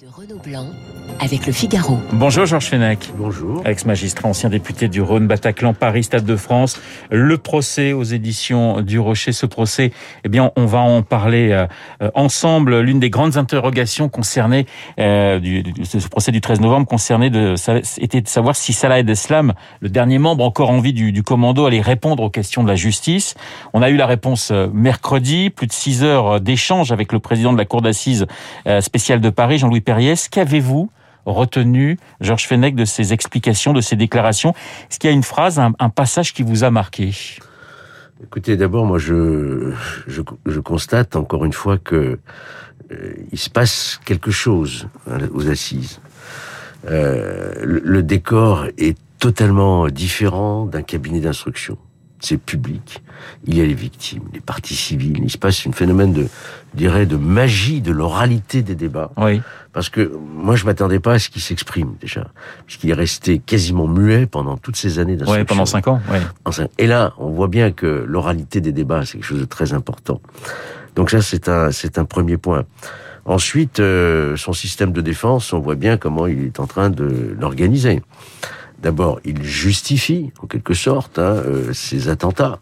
de Renaud Blanc avec le Figaro. Bonjour Georges Fenech. Bonjour. Ex-magistrat, ancien député du Rhône, Bataclan, Paris, Stade de France. Le procès aux éditions du Rocher. Ce procès, eh bien, on va en parler euh, ensemble. L'une des grandes interrogations concernées euh, du, du, ce procès du 13 novembre concernait de, était de savoir si Salah Abdeslam, le dernier membre encore en vie du, du commando, allait répondre aux questions de la justice. On a eu la réponse euh, mercredi, plus de six heures d'échange avec le président de la cour d'assises euh, spéciale de Paris, Jean-Louis Qu'avez-vous retenu, Georges Fenech, de ces explications, de ces déclarations? Est-ce qu'il y a une phrase, un, passage qui vous a marqué? Écoutez, d'abord, moi, je, constate encore une fois que euh, il se passe quelque chose hein, aux assises. Euh, le décor est totalement différent d'un cabinet d'instruction c'est public. Il y a les victimes, les parties civiles. Il se passe un phénomène de, je dirais, de magie de l'oralité des débats. Oui. Parce que moi, je m'attendais pas à ce qu'il s'exprime déjà, puisqu'il est resté quasiment muet pendant toutes ces années d'instruction. Oui, pendant cinq ans. Oui. Et là, on voit bien que l'oralité des débats, c'est quelque chose de très important. Donc ça, c'est un, c'est un premier point. Ensuite, euh, son système de défense, on voit bien comment il est en train de l'organiser. D'abord, il justifie, en quelque sorte, hein, euh, ces attentats.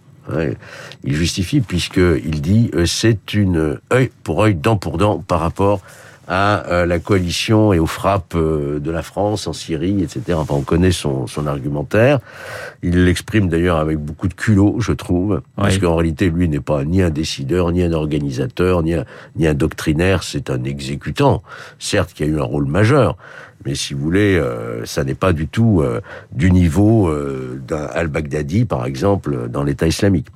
Il justifie puisqu'il dit euh, c'est une œil pour œil, dent pour dent par rapport à euh, la coalition et aux frappes euh, de la France en Syrie, etc. Enfin, on connaît son, son argumentaire. Il l'exprime d'ailleurs avec beaucoup de culot, je trouve, oui. parce qu'en réalité, lui n'est pas ni un décideur, ni un organisateur, ni un, ni un doctrinaire, c'est un exécutant. Certes, qui a eu un rôle majeur, mais si vous voulez, euh, ça n'est pas du tout euh, du niveau euh, d'un al-Baghdadi, par exemple, dans l'État islamique.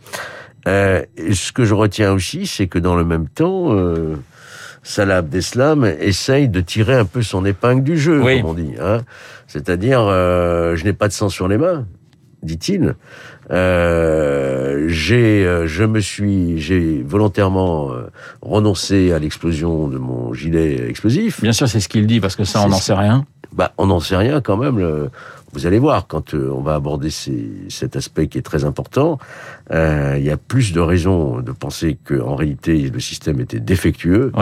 ce que je retiens aussi, c'est que dans le même temps, Salah Abdeslam essaye de tirer un peu son épingle du jeu, oui. comme on dit. Hein C'est-à-dire, je n'ai pas de sang sur les mains, dit-il. Euh, j'ai, je me suis, j'ai volontairement renoncé à l'explosion de mon gilet explosif. Bien sûr, c'est ce qu'il dit parce que ça, on n'en sait rien. Bah, on n'en sait rien quand même. Le, vous allez voir quand euh, on va aborder ces, cet aspect qui est très important. Euh, il y a plus de raisons de penser qu'en réalité le système était défectueux.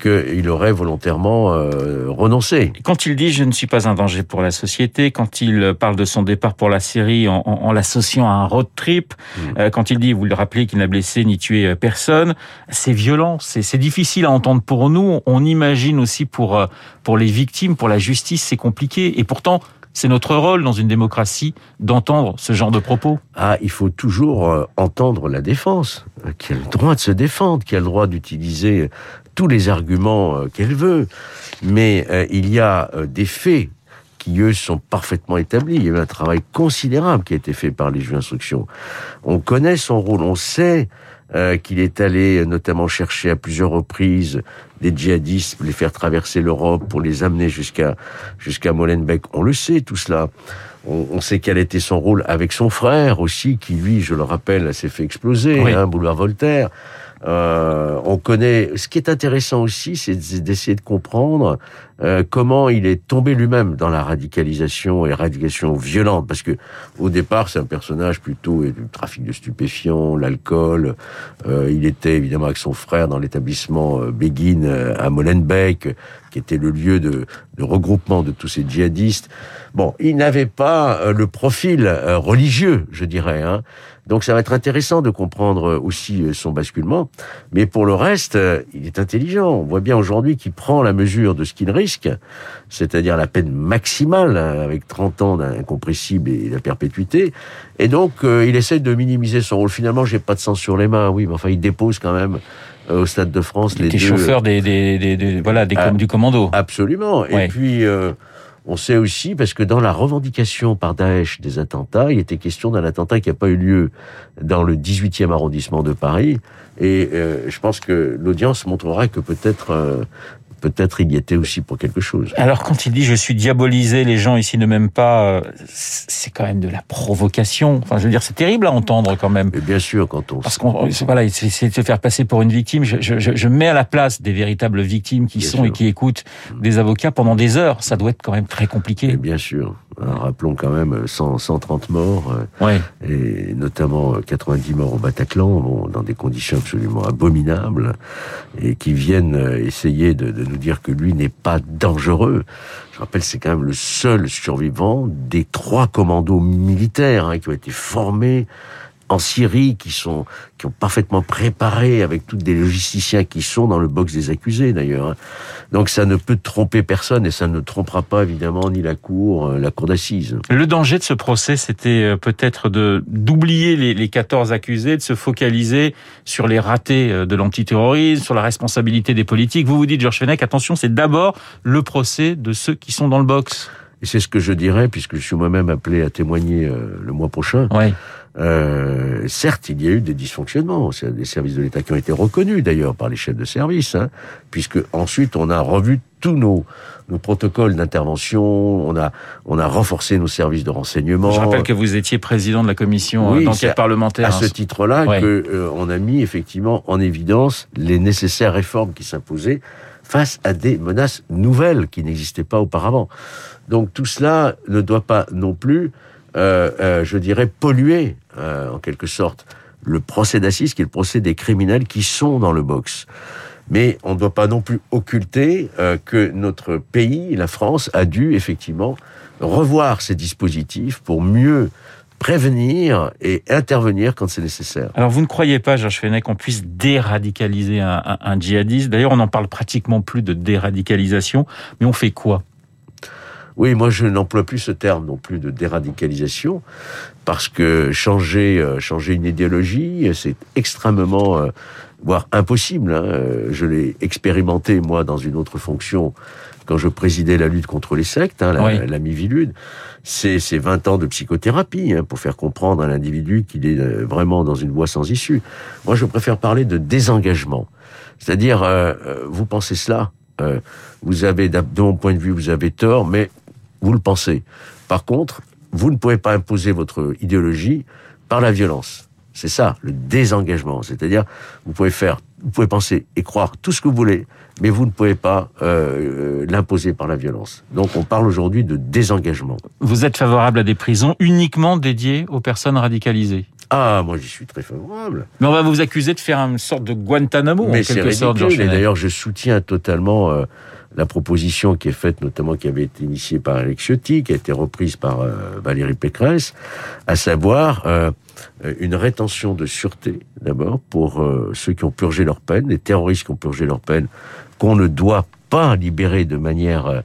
Qu'il aurait volontairement euh, renoncé. Quand il dit « je ne suis pas un danger pour la société », quand il parle de son départ pour la Syrie en, en, en l'associant à un road trip, mmh. euh, quand il dit, vous le rappelez, qu'il n'a blessé ni tué personne, c'est violent, c'est difficile à entendre pour nous. On imagine aussi pour, pour les victimes, pour la justice, c'est compliqué. Et pourtant, c'est notre rôle dans une démocratie d'entendre ce genre de propos. Ah, il faut toujours euh, entendre la défense, euh, qui a le droit de se défendre, qui a le droit d'utiliser tous les arguments euh, qu'elle veut. Mais il y a des faits qui, eux, sont parfaitement établis. Il y a eu un travail considérable qui a été fait par les juges d'instruction. On connaît son rôle, on sait euh, qu'il est allé notamment chercher à plusieurs reprises des djihadistes, les faire traverser l'Europe pour les amener jusqu'à jusqu'à Molenbeek. On le sait tout cela. On, on, sait quel était son rôle avec son frère aussi, qui lui, je le rappelle, s'est fait exploser, oui. hein, boulevard Voltaire. Euh, on connaît. Ce qui est intéressant aussi, c'est d'essayer de comprendre euh, comment il est tombé lui-même dans la radicalisation et radicalisation violente, parce que au départ, c'est un personnage plutôt du trafic de stupéfiants, l'alcool. Euh, il était évidemment avec son frère dans l'établissement euh, Begin euh, à Molenbeek, qui était le lieu de, regroupement de tous ces djihadistes. Bon, il n'avait pas euh, le profil religieux, je dirais. Hein. Donc ça va être intéressant de comprendre aussi son basculement. Mais pour le reste, il est intelligent. On voit bien aujourd'hui qu'il prend la mesure de ce qu'il risque, c'est-à-dire la peine maximale avec 30 ans d'incompressible et la perpétuité. Et donc euh, il essaie de minimiser son rôle. Finalement, j'ai pas de sang sur les mains, oui, mais enfin il dépose quand même euh, au Stade de France il les deux... chauffeurs des, des, des, des, voilà des ah, du commando. Absolument. Ouais. Et puis euh, on sait aussi, parce que dans la revendication par Daesh des attentats, il était question d'un attentat qui n'a pas eu lieu dans le 18e arrondissement de Paris. Et euh, je pense que l'audience montrera que peut-être euh, peut-être il y était aussi pour quelque chose. Alors quand il dit je suis diabolisé, les gens ici ne m'aiment pas, euh, c'est quand même de la provocation. Enfin, je veux dire, c'est terrible à entendre quand même. Mais bien sûr, quand on parce qu'on voilà, c'est de se faire passer pour une victime. Je, je, je, mets à la place des véritables victimes qui bien sont sûr. et qui écoutent des avocats pendant des heures. Ça doit être quand même très compliqué. Mais bien sûr. Rappelons quand même 100, 130 morts, euh, et notamment 90 morts au Bataclan, bon, dans des conditions absolument abominables, et qui viennent essayer de, de nous dire que lui n'est pas dangereux. Je rappelle, c'est quand même le seul survivant des trois commandos militaires hein, qui ont été formés en Syrie qui sont qui ont parfaitement préparé avec tous des logisticiens qui sont dans le box des accusés d'ailleurs. Hein. Donc ça ne peut tromper personne et ça ne trompera pas évidemment ni la cour, euh, la cour d'assises. Le danger de ce procès, c'était euh, peut-être de d'oublier les, les 14 accusés, de se focaliser sur les ratés euh, de l'antiterrorisme, sur la responsabilité des politiques. Vous vous dites, Georges Fenech, attention, c'est d'abord le procès de ceux qui sont dans le box. Et c'est ce que je dirais, puisque je suis moi-même appelé à témoigner le mois prochain. Oui. Euh, certes, il y a eu des dysfonctionnements, des services de l'État qui ont été reconnus d'ailleurs par les chefs de service, hein, puisque ensuite on a revu tous nos, nos protocoles d'intervention, on a, on a renforcé nos services de renseignement. Je rappelle que vous étiez président de la commission euh, d'enquête parlementaire. À ce titre-là, qu'on que euh, on a mis effectivement en évidence les nécessaires réformes qui s'imposaient face à des menaces nouvelles qui n'existaient pas auparavant. Donc tout cela ne doit pas non plus je dirais, polluer, euh, en quelque sorte, le procès d'assises, qui est le procès des criminels qui sont dans le box. Mais on ne doit pas non plus occulter que notre pays, la France, a dû effectivement revoir ses dispositifs pour mieux prévenir et intervenir quand c'est nécessaire. Alors vous ne croyez pas, Georges Fenech, qu'on puisse déradicaliser un, un djihadiste? D'ailleurs, on n'en parle pratiquement plus de déradicalisation, mais on fait quoi? Oui, moi je n'emploie plus ce terme non plus de déradicalisation parce que changer euh, changer une idéologie, c'est extrêmement euh, voire impossible. Hein. Je l'ai expérimenté moi dans une autre fonction quand je présidais la lutte contre les sectes, hein, la, la Mivilude. C'est 20 ans de psychothérapie hein, pour faire comprendre à l'individu qu'il est euh, vraiment dans une voie sans issue. Moi, je préfère parler de désengagement. C'est-à-dire, vous pensez cela, vous avez, de mon point de vue, vous avez tort, mais vous le pensez. Par contre, vous ne pouvez pas imposer votre idéologie par la violence. C'est ça, le désengagement. C'est-à-dire, vous pouvez faire, vous pouvez penser et croire tout ce que vous voulez, mais vous ne pouvez pas euh, l'imposer par la violence. Donc, on parle aujourd'hui de désengagement. Vous êtes favorable à des prisons uniquement dédiées aux personnes radicalisées? Ah, moi j'y suis très favorable. Mais on va vous accuser de faire une sorte de Guantanamo, Mais en quelque sorte. Et d'ailleurs, je soutiens totalement euh, la proposition qui est faite, notamment qui avait été initiée par Alex Ciotti, qui a été reprise par euh, Valérie Pécresse, à savoir euh, une rétention de sûreté, d'abord, pour euh, ceux qui ont purgé leur peine, les terroristes qui ont purgé leur peine, qu'on ne doit pas libérer de manière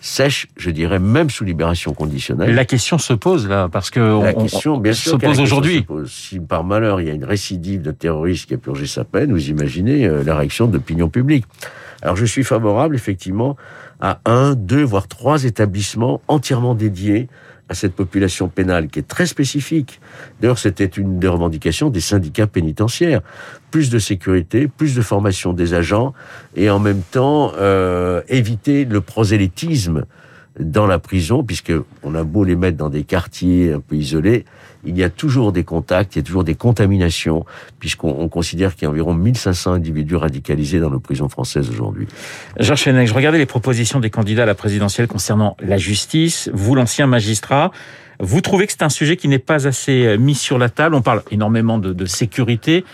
sèche, je dirais, même sous libération conditionnelle. La question se pose là, parce que la question, bien sûr, se pose aujourd'hui. Si par malheur il y a une récidive de terroriste qui a purgé sa peine, vous imaginez la réaction de l'opinion publique. Alors je suis favorable effectivement à un, deux, voire trois établissements entièrement dédiés à cette population pénale qui est très spécifique. D'ailleurs, c'était une des revendications des syndicats pénitentiaires. Plus de sécurité, plus de formation des agents et en même temps euh, éviter le prosélytisme dans la prison, puisque on a beau les mettre dans des quartiers un peu isolés, il y a toujours des contacts, il y a toujours des contaminations, puisqu'on considère qu'il y a environ 1500 individus radicalisés dans nos prisons françaises aujourd'hui. Georges Fenech, je regardais les propositions des candidats à la présidentielle concernant la justice. Vous, l'ancien magistrat, vous trouvez que c'est un sujet qui n'est pas assez mis sur la table On parle énormément de sécurité.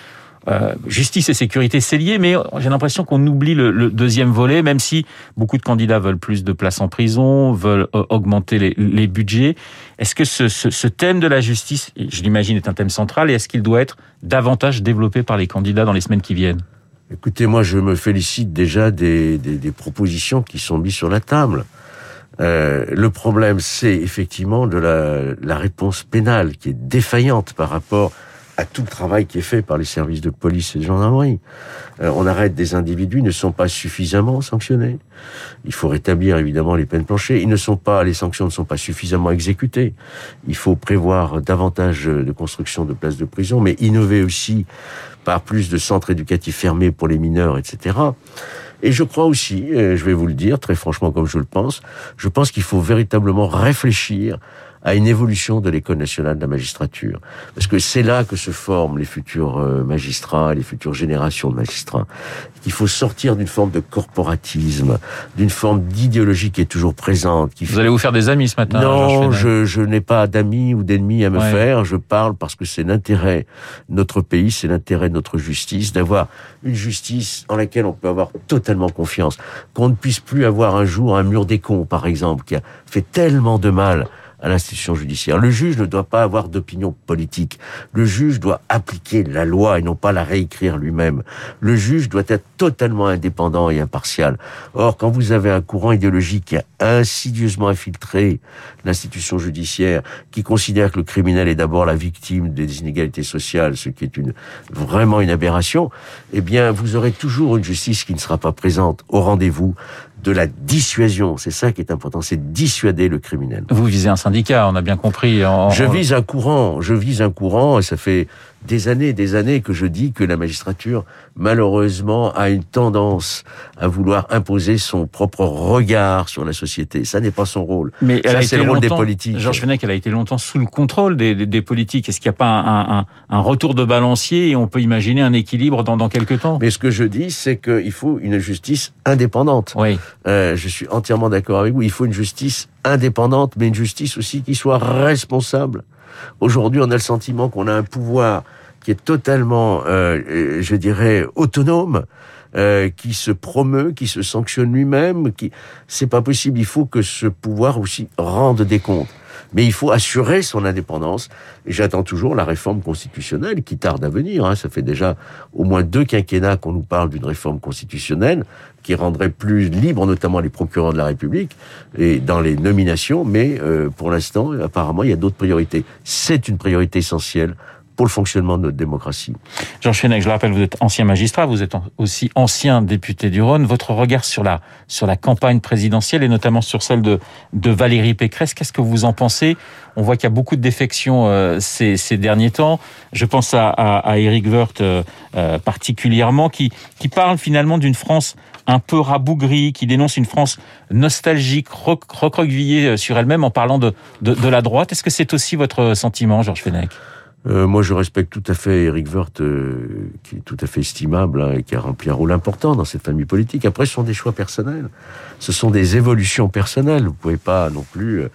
Euh, justice et sécurité, c'est lié, mais j'ai l'impression qu'on oublie le, deuxième volet, même si beaucoup de candidats veulent plus de places en prison, veulent euh, augmenter les, budgets. Est-ce que ce, thème de la justice, je l'imagine, est un thème central, et est-ce qu'il doit être davantage développé par les candidats dans les semaines qui viennent? Écoutez, moi, je me félicite déjà des, propositions qui sont mises sur la table. Euh, le problème, c'est effectivement de la, la réponse pénale qui est défaillante par rapport à tout le travail qui est fait par les services de police et de gendarmerie. Euh, on arrête des individus, ne sont pas suffisamment sanctionnés. Il faut rétablir évidemment les peines planchées. Ils ne sont pas, les sanctions ne sont pas suffisamment exécutées. Il faut prévoir davantage de construction de places de prison, mais innover aussi par plus de centres éducatifs fermés pour les mineurs, etc. Et je crois aussi, je vais vous le dire très franchement comme je le pense, je pense qu'il faut véritablement réfléchir à une évolution de l'école nationale de la magistrature. Parce que c'est là que se forment les futurs euh, magistrats, les futures générations de magistrats. Il faut sortir d'une forme de corporatisme, d'une forme d'idéologie qui est toujours présente. Qui vous allez vous faire des amis ce matin Non, je, je n'ai pas d'amis ou d'ennemis à me faire. Je parle parce que c'est l'intérêt de notre pays, c'est l'intérêt de notre justice, d'avoir une justice en laquelle on peut avoir totalement confiance. Qu'on ne puisse plus avoir un jour un mur des cons, par exemple, qui a fait tellement de mal à l'institution judiciaire. Le juge ne doit pas avoir d'opinion politique. Le juge doit appliquer la loi et non pas la réécrire lui-même. Le juge doit être totalement indépendant et impartial. Or, quand vous avez un courant idéologique qui a insidieusement infiltré l'institution judiciaire, qui considère que le criminel est d'abord la victime des inégalités sociales, ce qui est une, vraiment une aberration, eh bien, vous aurez toujours une justice qui ne sera pas présente au rendez-vous de la dissuasion. C'est ça qui est important, c'est dissuader le criminel. Vous visez un syndicat, on a bien compris. En... Je vise un courant, je vise un courant, et ça fait des années et des années que je dis que la magistrature, malheureusement, a une tendance à vouloir imposer son propre regard sur la société. Ça n'est pas son rôle. Mais ça, c'est le rôle des politiques. Georges Fenech, elle a été longtemps sous le contrôle des, des, des politiques. Est-ce qu'il n'y a pas un, un, un, retour de balancier et on peut imaginer un équilibre dans, dans quelques temps? Mais ce que je dis, c'est qu'il faut une justice indépendante. Oui. Euh, je suis entièrement d'accord avec vous. Il faut une justice indépendante, mais une justice aussi qui soit responsable. Aujourd'hui, on a le sentiment qu'on a un pouvoir qui est totalement, euh, je dirais, autonome, euh, qui se promeut, qui se sanctionne lui-même. Qui, c'est pas possible. Il faut que ce pouvoir aussi rende des comptes. Mais il faut assurer son indépendance. Et j'attends toujours la réforme constitutionnelle qui tarde à venir. Hein. Ça fait déjà au moins deux quinquennats qu'on nous parle d'une réforme constitutionnelle qui rendrait plus libre notamment les procureurs de la République et dans les nominations. Mais euh, pour l'instant, apparemment, il y a d'autres priorités. C'est une priorité essentielle pour le fonctionnement de notre démocratie. Jean Fenech, je le rappelle, vous êtes ancien magistrat, vous êtes aussi ancien député du Rhône. Votre regard sur la, sur la campagne présidentielle et notamment sur celle de, de Valérie Pécresse, qu'est-ce que vous en pensez? On voit qu'il y a beaucoup de défections euh, ces, ces derniers temps. Je pense à, à, à Eric Woerth euh, euh, particulièrement, qui, qui parle finalement d'une France un peu rabougrie, qui dénonce une France nostalgique, recroquevillée sur elle-même en parlant de, de, de la droite. Est-ce que c'est aussi votre sentiment, Georges Fenech? Euh, moi, je respecte tout à fait Eric Woerth, euh, qui est tout à fait estimable hein, et qui a rempli un rôle important dans cette famille politique. Après, ce sont des choix personnels. Ce sont des évolutions personnelles. Vous pouvez pas non plus euh,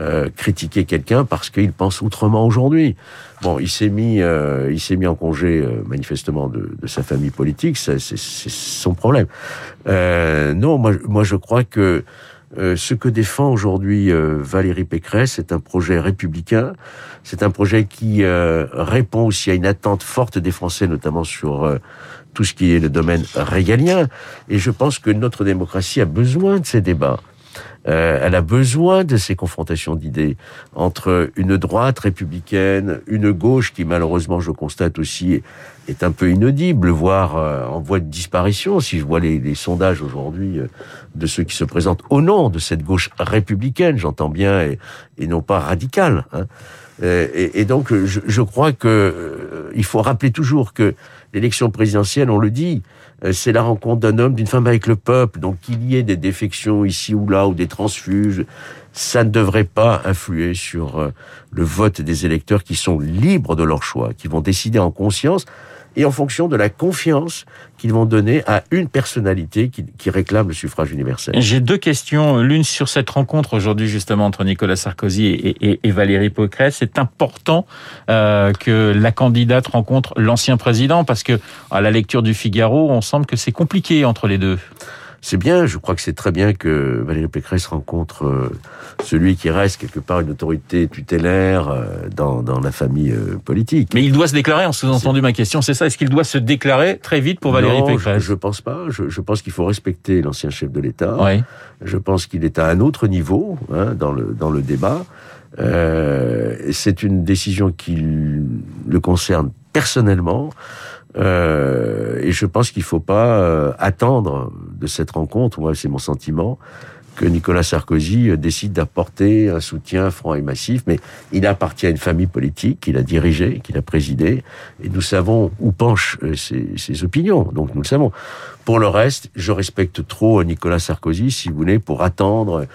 euh critiquer quelqu'un parce qu'il pense autrement aujourd'hui. Bon, il s'est mis, euh, il s'est mis en congé manifestement de, de, sa famille politique. C'est son problème. non, moi, moi, je crois que euh, ce que défend aujourd'hui euh, Valérie Pécresse, c'est un projet républicain, c'est un projet qui euh, répond aussi à une attente forte des Français, notamment sur tout ce qui est le domaine régalien. Et je pense que notre démocratie a besoin de ces débats. Euh, elle a besoin de ces confrontations d'idées entre une droite républicaine, une gauche qui malheureusement, je constate aussi, est un peu inaudible, voire euh, en voie de disparition. Si je vois les, sondages aujourd'hui euh, de ceux qui se présentent au nom de cette gauche républicaine, j'entends bien, et, non pas radicale. Hein. Et, et, donc, je crois que il faut rappeler toujours que l'élection présidentielle, on le dit, euh, c'est la rencontre d'un homme, d'une femme avec le peuple. Donc qu'il y ait des défections ici ou là ou des transfuges, ça ne devrait pas influer sur euh, le vote des électeurs qui sont libres de leur choix, qui vont décider en conscience et en fonction de la confiance qu'ils vont donner à une personnalité qui, réclame le suffrage universel. J'ai deux questions, l'une sur cette rencontre aujourd'hui justement entre Nicolas Sarkozy et Valérie Pécresse. C'est important euh, que la candidate rencontre l'ancien président parce que à la lecture du Figaro, on semble que c'est compliqué entre les deux c'est bien, je crois que c'est très bien que Valérie Pécresse rencontre euh, celui qui reste quelque part une autorité tutélaire euh, dans, dans la famille euh, politique. Mais il doit se déclarer, en sous-entendu ma question, c'est ça, est-ce qu'il doit se déclarer très vite pour Valérie non, Pécresse? je, je pense pas, je, je pense qu'il faut respecter l'ancien chef de l'État. Oui. Je pense qu'il est à un autre niveau hein, dans, le, dans le débat. Euh, c'est une décision qui le concerne personnellement. Euh, et je pense qu'il ne faut pas euh, attendre de cette rencontre, moi c'est mon sentiment, que Nicolas Sarkozy euh, décide d'apporter un soutien franc et massif, mais il appartient à une famille politique qu'il a dirigée, qu'il a présidée, et nous savons où penchent ses, ses, opinions, donc nous le savons. Pour le reste, je respecte trop Nicolas Sarkozy, si vous voulez, pour attendre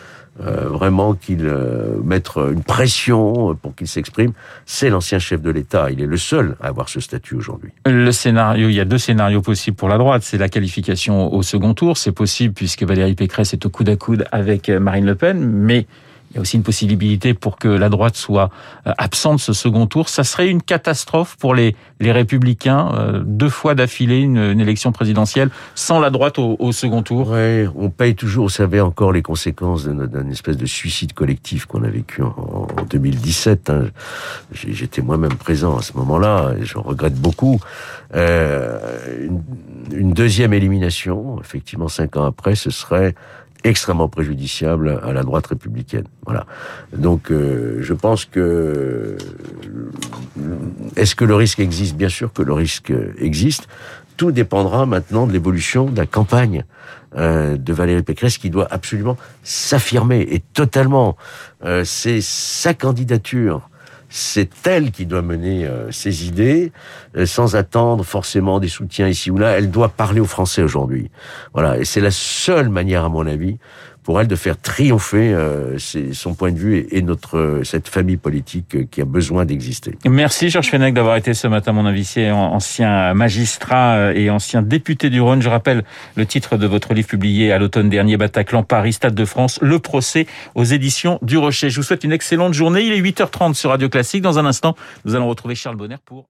euh, vraiment qu'il euh, mette une pression pour qu'il s'exprime. C'est l'ancien chef de l'État. Il est le seul à avoir ce statut aujourd'hui. Le scénario, il y a deux scénarios possibles pour la droite. C'est la qualification au second tour. C'est possible puisque Valérie Pécresse est au coude à coude avec Marine Le Pen, mais il y a aussi une possibilité pour que la droite soit euh, absente ce second tour. Ça serait une catastrophe pour les, les républicains, euh, deux fois d'affilée une, une, élection présidentielle sans la droite au, au second tour. Oui, on paye toujours, vous savez, encore les conséquences d'une espèce de suicide collectif qu'on a vécu en, en 2017. Hein. J'étais moi-même présent à ce moment-là et je regrette beaucoup. Euh, une, une deuxième élimination, effectivement, cinq ans après, ce serait extrêmement préjudiciable à la droite républicaine. Voilà. Donc, euh, je pense que est-ce que le risque existe? Bien sûr que le risque existe. Tout dépendra maintenant de l'évolution de la campagne euh, de Valérie Pécresse, qui doit absolument s'affirmer et totalement. Euh, C'est sa candidature c'est elle qui doit mener euh, ses idées, euh, sans attendre forcément des soutiens ici ou là. Elle doit parler aux Français aujourd'hui. Voilà, et c'est la seule manière, à mon avis, pour elle de faire triompher euh, son point de vue et, notre euh, cette famille politique euh, qui a besoin d'exister. Merci Georges Fenech d'avoir été ce matin mon invité, ancien magistrat et ancien député du Rhône. Je rappelle le titre de votre livre publié à l'automne dernier, Bataclan, Paris, Stade de France, le procès aux éditions du Rocher. Je vous souhaite une excellente journée. Il est 8h30 sur Radio Classique. Dans un instant, nous allons retrouver Charles Bonner pour